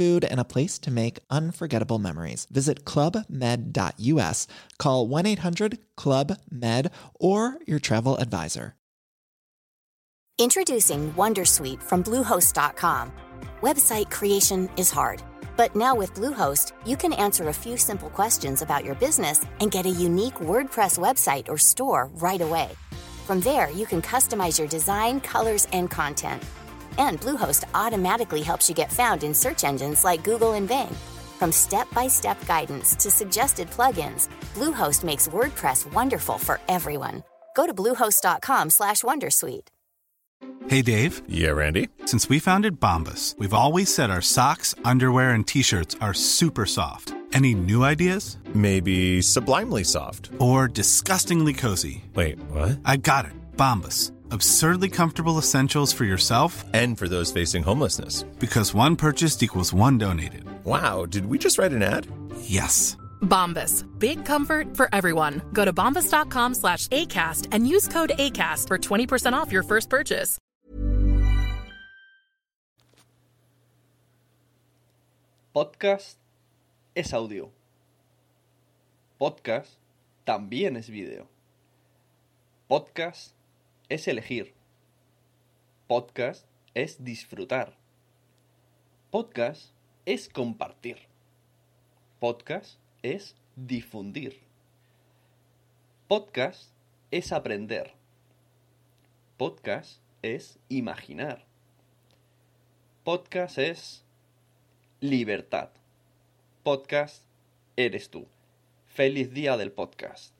food, and a place to make unforgettable memories. Visit clubmed.us, call 1 800 Club Med, or your travel advisor. Introducing Wondersuite from Bluehost.com. Website creation is hard, but now with Bluehost, you can answer a few simple questions about your business and get a unique WordPress website or store right away. From there, you can customize your design, colors, and content and Bluehost automatically helps you get found in search engines like Google and Bing. From step-by-step guidance to suggested plugins, Bluehost makes WordPress wonderful for everyone. Go to bluehost.com/wondersuite. Hey Dave. Yeah, Randy. Since we founded Bombas, we've always said our socks, underwear, and t-shirts are super soft. Any new ideas? Maybe sublimely soft or disgustingly cozy. Wait, what? I got it. Bombas absurdly comfortable essentials for yourself and for those facing homelessness. Because one purchased equals one donated. Wow, did we just write an ad? Yes. Bombas. Big comfort for everyone. Go to bombas.com slash ACAST and use code ACAST for 20% off your first purchase. Podcast es audio. Podcast también es video. Podcast es elegir. Podcast es disfrutar. Podcast es compartir. Podcast es difundir. Podcast es aprender. Podcast es imaginar. Podcast es libertad. Podcast eres tú. Feliz día del podcast.